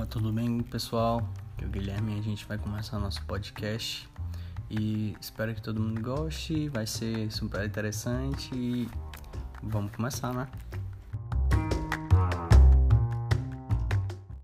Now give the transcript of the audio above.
Opa, tudo bem, pessoal? Aqui é o Guilherme a gente vai começar nosso podcast e espero que todo mundo goste, vai ser super interessante e vamos começar, né?